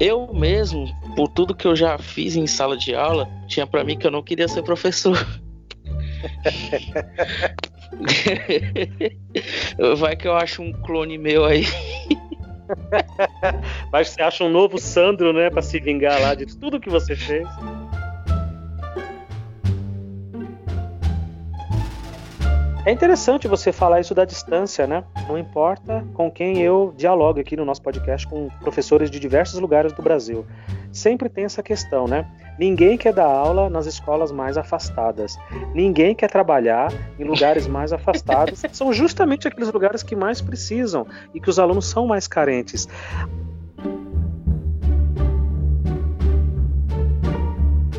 Eu mesmo, por tudo que eu já fiz em sala de aula, tinha para mim que eu não queria ser professor. Vai que eu acho um clone meu aí. Mas você acha um novo Sandro, né, para se vingar lá de tudo que você fez. É interessante você falar isso da distância, né? Não importa com quem eu dialogo aqui no nosso podcast com professores de diversos lugares do Brasil. Sempre tem essa questão, né? Ninguém quer dar aula nas escolas mais afastadas. Ninguém quer trabalhar em lugares mais afastados. São justamente aqueles lugares que mais precisam e que os alunos são mais carentes.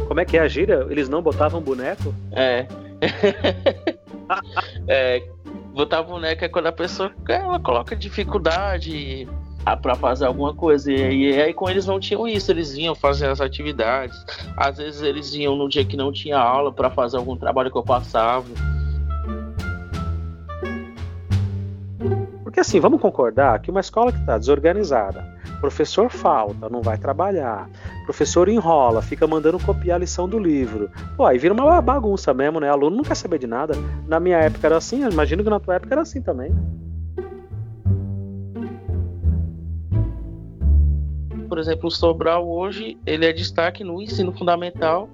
Como é que é a gíria? Eles não botavam boneco? É. é, botar boneca é quando a pessoa ela coloca dificuldade para fazer alguma coisa. E, aí com eles não tinham isso, eles vinham fazer as atividades. Às vezes eles iam no dia que não tinha aula para fazer algum trabalho que eu passava. Porque assim, vamos concordar que uma escola que está desorganizada, professor falta, não vai trabalhar, professor enrola, fica mandando copiar a lição do livro. Pô, aí vira uma bagunça mesmo, né? Aluno não quer saber de nada. Na minha época era assim, imagino que na tua época era assim também. Por exemplo, o Sobral hoje, ele é destaque no ensino fundamental.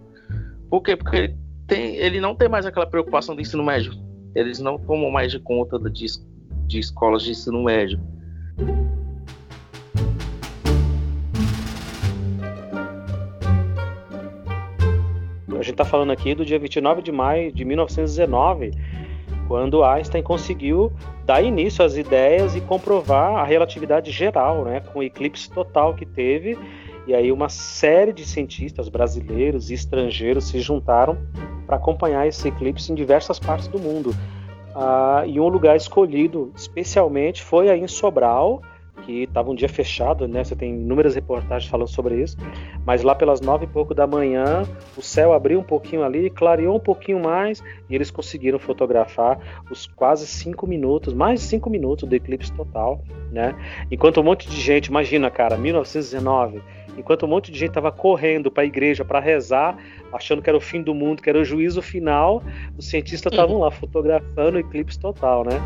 Por quê? Porque ele, tem, ele não tem mais aquela preocupação do ensino médio. Eles não tomam mais de conta de, de escolas de ensino médio gente está falando aqui do dia 29 de maio de 1919, quando Einstein conseguiu dar início às ideias e comprovar a relatividade geral, né, com o eclipse total que teve. E aí uma série de cientistas brasileiros e estrangeiros se juntaram para acompanhar esse eclipse em diversas partes do mundo. Ah, e um lugar escolhido especialmente foi aí em Sobral, que estava um dia fechado, né? Você tem inúmeras reportagens falando sobre isso. Mas lá pelas nove e pouco da manhã, o céu abriu um pouquinho ali, clareou um pouquinho mais e eles conseguiram fotografar os quase cinco minutos, mais de cinco minutos do eclipse total, né? Enquanto um monte de gente, imagina, cara, 1919, enquanto um monte de gente estava correndo para a igreja para rezar, achando que era o fim do mundo, que era o juízo final, os cientistas estavam lá fotografando o eclipse total, né?